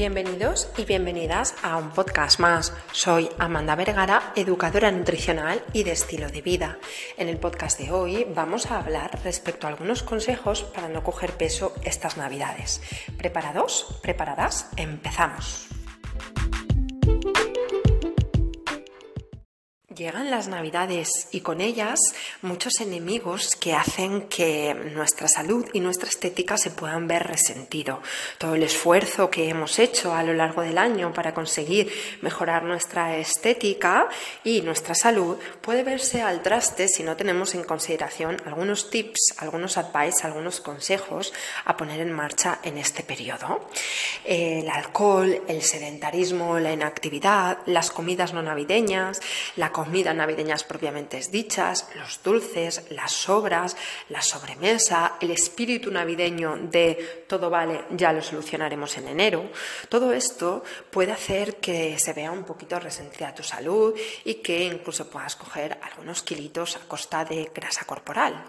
Bienvenidos y bienvenidas a un podcast más. Soy Amanda Vergara, educadora nutricional y de estilo de vida. En el podcast de hoy vamos a hablar respecto a algunos consejos para no coger peso estas navidades. ¿Preparados? ¿Preparadas? Empezamos. Llegan las navidades y con ellas muchos enemigos que hacen que nuestra salud y nuestra estética se puedan ver resentido. Todo el esfuerzo que hemos hecho a lo largo del año para conseguir mejorar nuestra estética y nuestra salud puede verse al traste si no tenemos en consideración algunos tips, algunos advice, algunos consejos a poner en marcha en este periodo. El alcohol, el sedentarismo, la inactividad, las comidas no navideñas, la comida comidas navideñas propiamente dichas, los dulces, las sobras, la sobremesa, el espíritu navideño de todo vale, ya lo solucionaremos en enero, todo esto puede hacer que se vea un poquito resentida tu salud y que incluso puedas coger algunos kilitos a costa de grasa corporal.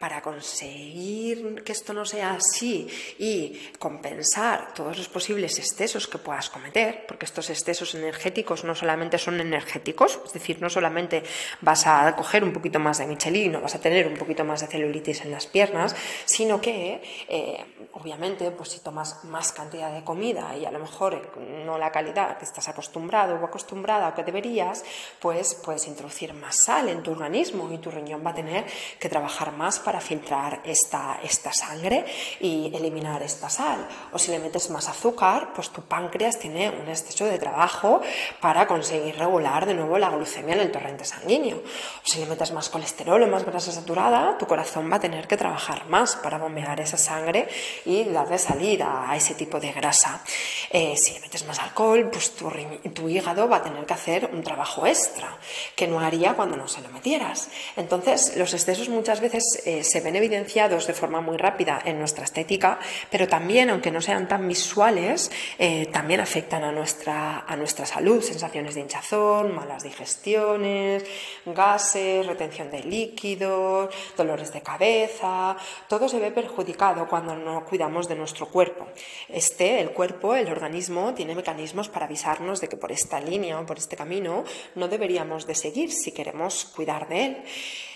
Para conseguir que esto no sea así y compensar todos los posibles excesos que puedas cometer, porque estos excesos energéticos no solamente son energéticos, es decir, no solamente vas a coger un poquito más de Michelin o vas a tener un poquito más de celulitis en las piernas, sino que, eh, obviamente, pues si tomas más cantidad de comida y a lo mejor eh, no la calidad que estás acostumbrado o acostumbrada o que deberías, pues puedes introducir más sal en tu organismo y tu riñón va a tener que trabajar más para filtrar esta, esta sangre y eliminar esta sal. O si le metes más azúcar, pues tu páncreas tiene un exceso de trabajo para conseguir regular de nuevo la glucemia el torrente sanguíneo. Si le metes más colesterol o más grasa saturada, tu corazón va a tener que trabajar más para bombear esa sangre y darle salida a ese tipo de grasa. Eh, si le metes más alcohol, pues tu, hígado va a tener que hacer un trabajo extra que no haría cuando no se lo metieras. Entonces, los excesos muchas veces eh, se ven evidenciados de forma muy rápida en nuestra estética, pero también, aunque no sean tan visuales, eh, también afectan a nuestra, a nuestra salud, sensaciones de hinchazón, malas gases, retención de líquidos, dolores de cabeza, todo se ve perjudicado cuando no cuidamos de nuestro cuerpo. Este, el cuerpo, el organismo, tiene mecanismos para avisarnos de que por esta línea o por este camino no deberíamos de seguir si queremos cuidar de él.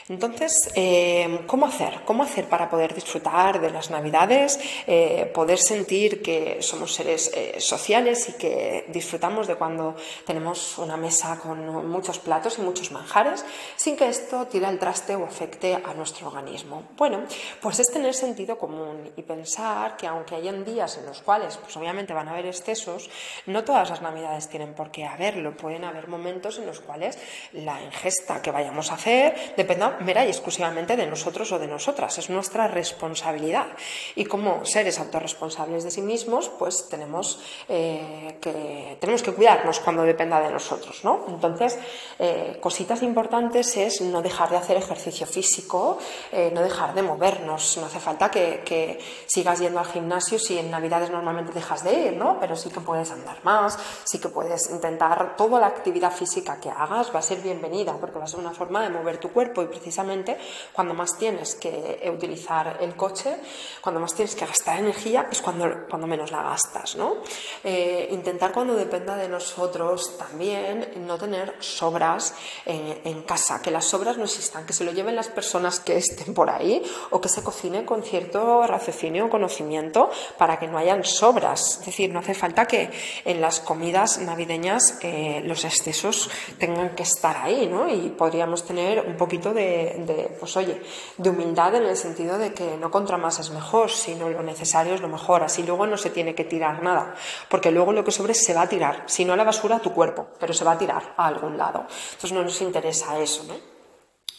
Entonces, eh, ¿cómo hacer? ¿Cómo hacer para poder disfrutar de las Navidades, eh, poder sentir que somos seres eh, sociales y que disfrutamos de cuando tenemos una mesa con muchos platos y muchos manjares, sin que esto tire al traste o afecte a nuestro organismo? Bueno, pues es tener sentido común y pensar que aunque hayan días en los cuales, pues obviamente van a haber excesos, no todas las Navidades tienen por qué haberlo. Pueden haber momentos en los cuales la ingesta que vayamos a hacer dependa mera y exclusivamente de nosotros o de nosotras, es nuestra responsabilidad. Y como seres autorresponsables de sí mismos, pues tenemos, eh, que, tenemos que cuidarnos cuando dependa de nosotros. ¿no? Entonces, eh, cositas importantes es no dejar de hacer ejercicio físico, eh, no dejar de movernos. No hace falta que, sigas yendo al gimnasio si en Navidades normalmente dejas de ir, ¿no? pero sí que puedes andar más, sí que puedes intentar toda la actividad física que hagas va a ser bienvenida porque va a ser una forma de mover tu cuerpo y precisamente cuando más tienes que utilizar el coche, cuando más tienes que gastar energía, es cuando, cuando menos la gastas. ¿no? Eh, intentar cuando dependa de nosotros también no tener sobras en, en, casa, que las sobras no existan, que se lo lleven las personas que estén por ahí o que se cocine con cierto raciocinio o conocimiento para que no hayan sobras. Es decir, no hace falta que en las comidas navideñas eh, los excesos tengan que estar ahí, ¿no? Y podríamos tener un poquito de de, pues oye, de humildad en el sentido de que no contra más es mejor, sino lo necesario es lo mejor. Así luego no se tiene que tirar nada, porque luego lo que sobre se va a tirar, si no a la basura a tu cuerpo, pero se va a tirar a algún lado. Entonces no nos interesa eso, ¿no?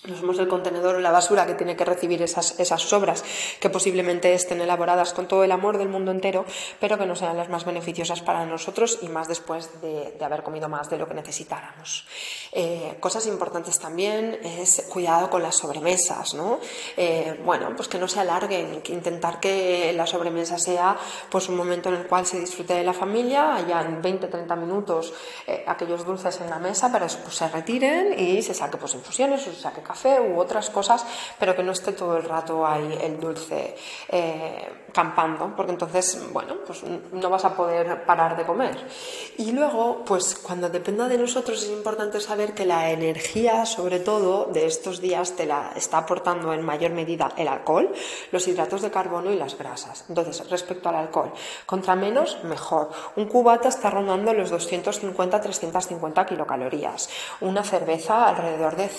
No somos el contenedor o la basura que tiene que recibir esas, esas sobras que posiblemente estén elaboradas con todo el amor del mundo entero, pero que no sean las más beneficiosas para nosotros y más después de, haber comido más de lo que necesitáramos. Eh, cosas importantes también es cuidado con las sobremesas, ¿no? Eh, bueno, pues que no se alarguen, que intentar que la sobremesa sea pues un momento en el cual se disfrute de la familia, hayan 20-30 minutos eh, aquellos dulces en la mesa, pero después se retiren y se saque pues infusiones o se saque café café u otras cosas, pero que no esté todo el rato ahí el dulce eh, campando, porque entonces, bueno, pues no vas a poder parar de comer. Y luego, pues cuando dependa de nosotros es importante saber que la energía, sobre todo de estos días, te la está aportando en mayor medida el alcohol, los hidratos de carbono y las grasas. Entonces, respecto al alcohol, contra menos, mejor. Un cubata está rondando los 250-350 kilocalorías. Una cerveza alrededor de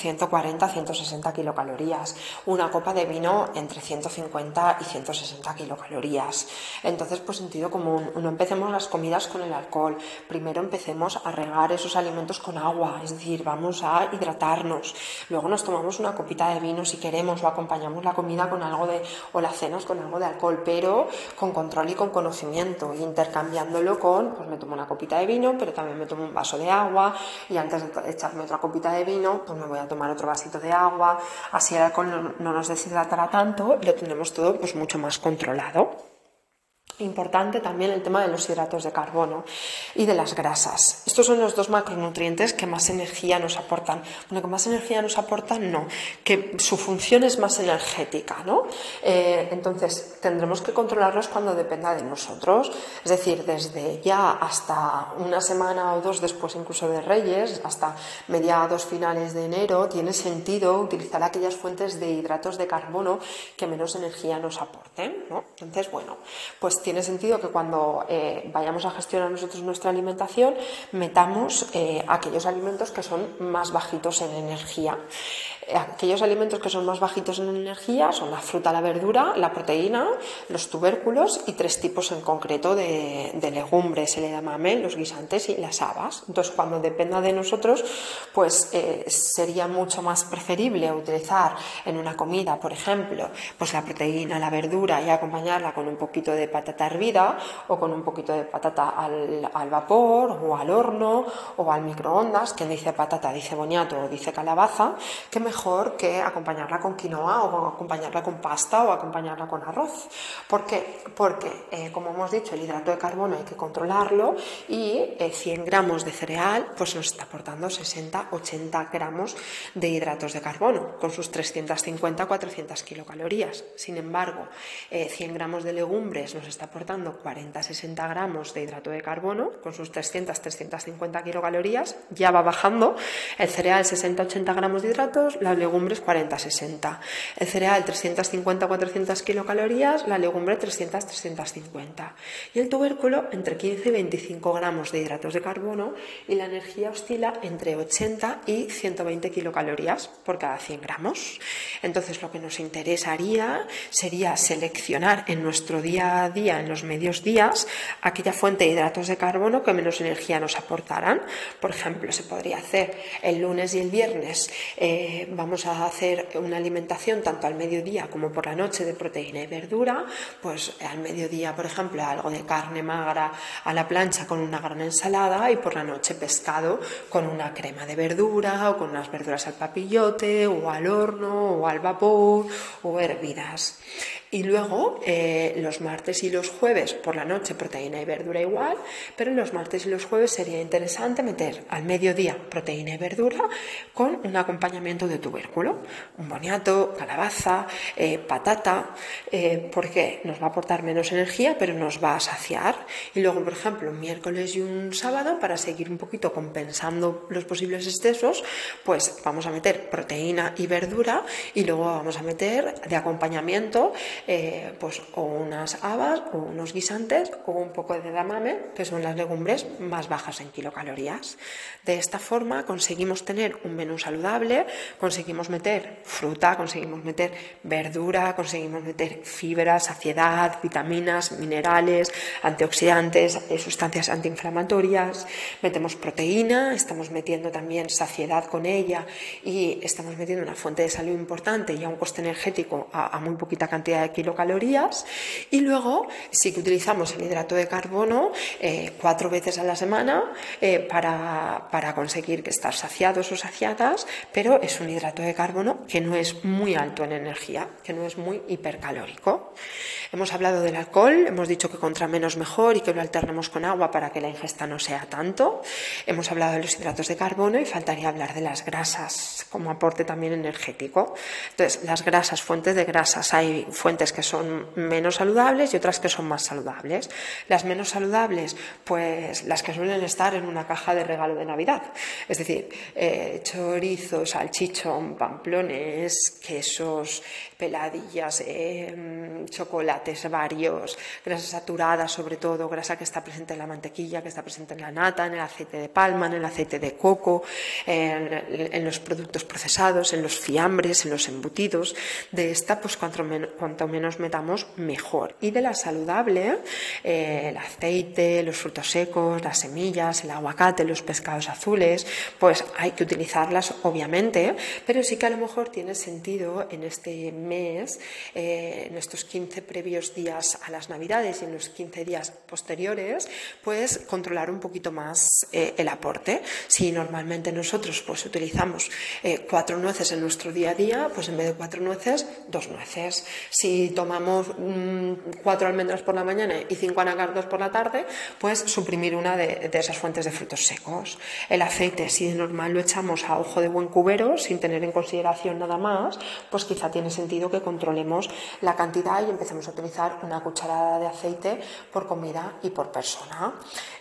140-160 kilocalorías. Una copa de vino entre 150 y 160 kilocalorías. Entonces, pues sentido común. No empecemos las comidas con el alcohol. Primero empecemos a regar esos alimentos con agua, es decir, vamos a hidratarnos. Luego nos tomamos una copita de vino si queremos o acompañamos la comida con algo de, o las cenas con algo de alcohol, pero con control y con conocimiento, intercambiándolo con, pues me tomo una copita de vino, pero también me tomo un vaso de agua y antes de echarme otra copita de vino, pues me voy a tomar otro vasito de agua, así el alcohol no, nos deshidratará tanto lo tendremos todo pues mucho más controlado. Importante también el tema de los hidratos de carbono y de las grasas. Estos son los dos macronutrientes que más energía nos aportan. Bueno, que más energía nos aportan, no, que su función es más energética, ¿no? Eh, entonces, tendremos que controlarlos cuando dependa de nosotros. Es decir, desde ya hasta una semana o dos después incluso de Reyes, hasta mediados finales de enero, tiene sentido utilizar aquellas fuentes de hidratos de carbono que menos energía nos aporten, ¿no? Entonces, bueno, pues tiene sentido que cuando eh, vayamos a gestionar nosotros nuestra alimentación metamos eh, aquellos alimentos que son más bajitos en energía. Aquellos alimentos que son más bajitos en energía son la fruta, la verdura, la proteína, los tubérculos y tres tipos en concreto de, legumbres, el edamame, los guisantes y las habas. Entonces, cuando dependa de nosotros, pues eh, sería mucho más preferible utilizar en una comida, por ejemplo, pues la proteína, la verdura y acompañarla con un poquito de patata hervida o con un poquito de patata al, al vapor o al horno o al microondas. Quien dice patata dice boniato o dice calabaza, que mejor que acompañarla con quinoa o acompañarla con pasta o acompañarla con arroz. ¿Por qué? Porque, eh, como hemos dicho, el hidrato de carbono hay que controlarlo y 100 eh, gramos de cereal pues nos está aportando 60-80 gramos de hidratos de carbono con sus 350-400 kilocalorías. Sin embargo, 100 eh, gramos de legumbres nos está aportando 40-60 gramos de hidrato de carbono con sus 300-350 kilocalorías. Ya va bajando el cereal 60-80 gramos de hidratos, las legumbres 40-60. El cereal 350-400 kilocalorías, la legumbre 300-350. Y el tubérculo entre 15 y 25 gramos de hidratos de carbono y la energía oscila entre 80 y 120 kilocalorías por cada 100 gramos. Entonces lo que nos interesaría sería seleccionar en nuestro día a día, en los medios días, aquella fuente de hidratos de carbono que menos energía nos aportarán. Por ejemplo, se podría hacer el lunes y el viernes eh, vamos a hacer una alimentación tanto al mediodía como por la noche de proteína y verdura, pues al mediodía, por ejemplo, algo de carne magra a la plancha con una gran ensalada y por la noche pescado con una crema de verdura o con unas verduras al papillote o al horno o al vapor o hervidas. Y luego eh, los martes y los jueves por la noche proteína y verdura igual, pero los martes y los jueves sería interesante meter al mediodía proteína y verdura con un acompañamiento de tubérculo, un boniato, calabaza, eh, patata, eh, porque nos va a aportar menos energía, pero nos va a saciar. Y luego, por ejemplo, un miércoles y un sábado, para seguir un poquito compensando los posibles excesos, pues vamos a meter proteína y verdura y luego vamos a meter de acompañamiento eh, pues o unas habas o unos guisantes o un poco de damame, que son las legumbres más bajas en kilocalorías. De esta forma conseguimos tener un menú saludable, conseguimos meter fruta, conseguimos meter verdura, conseguimos meter fibra, saciedad, vitaminas, minerales, antioxidantes, eh, sustancias antiinflamatorias, metemos proteína, estamos metiendo también saciedad con ella y estamos metiendo una fuente de salud importante y a un coste energético a muy poquita cantidad de de kilocalorías. Y luego sí que utilizamos el hidrato de carbono eh, cuatro veces a la semana eh, para, para conseguir que estar saciados o saciadas, pero es un hidrato de carbono que no es muy alto en energía, que no es muy hipercalórico. Hemos hablado del alcohol, hemos dicho que contra menos mejor y que lo alternemos con agua para que la ingesta no sea tanto. Hemos hablado de los hidratos de carbono y faltaría hablar de las grasas como aporte también energético. Entonces, las grasas, fuentes de grasas, hay fuentes que son menos saludables y otras que son más saludables. Las menos saludables, pues las que suelen estar en una caja de regalo de Navidad. Es decir, eh, chorizo, salchichón, pamplones, quesos, peladillas, eh, chocolates varios, grasas saturadas sobre todo, grasa que está presente en la mantequilla, que está presente en la nata, en el aceite de palma, en el aceite de coco, en, los productos procesados, en los fiambres, en los embutidos. De esta, pues cuanto, menos metamos, mejor. Y de la saludable, eh, el aceite, los frutos secos, las semillas, el aguacate, los pescados azules, pues hay que utilizarlas obviamente, pero sí que a lo mejor tiene sentido en este mes, eh, en estos 15 previos días a las Navidades y en los 15 días posteriores, pues controlar un poquito más eh, el aporte. Si normalmente nosotros pues utilizamos cuatro nueces en nuestro día a día, pues en vez de cuatro nueces, dos nueces. Si tomamos mm, cuatro almendras por la mañana y cinco anacardos por la tarde, pues suprimir una de, de esas fuentes de frutos secos. El aceite, si de normal lo echamos a ojo de buen cubero, sin tener en consideración nada más, pues quizá tiene sentido que controlemos la cantidad y empecemos a utilizar una cucharada de aceite por comida y por persona.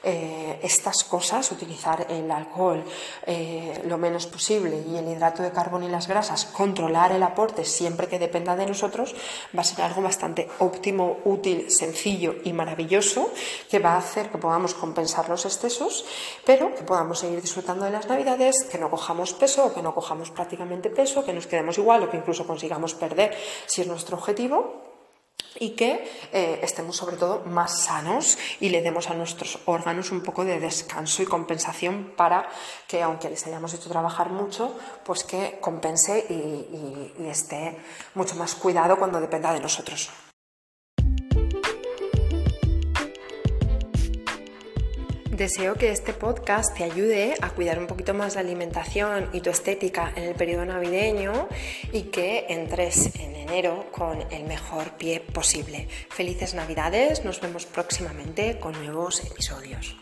Eh, estas cosas, utilizar el alcohol eh, lo menos posible y el hidrato de carbono y las grasas, controlar el aporte siempre que dependa de nosotros, va ser algo bastante óptimo, útil, sencillo y maravilloso que va a hacer que podamos compensar los excesos, pero que podamos seguir disfrutando de las navidades, que no cojamos peso o que no cojamos prácticamente peso, que nos quedemos igual o que incluso consigamos perder si es nuestro objetivo y que eh, estemos sobre todo más sanos y le demos a nuestros órganos un poco de descanso y compensación para que aunque les hayamos hecho trabajar mucho, pues que compense y esté mucho más cuidado cuando dependa de nosotros. Deseo que este podcast te ayude a cuidar un poquito más la alimentación y tu estética en el periodo navideño y que entres en enero con el mejor pie posible. Felices Navidades, nos vemos próximamente con nuevos episodios.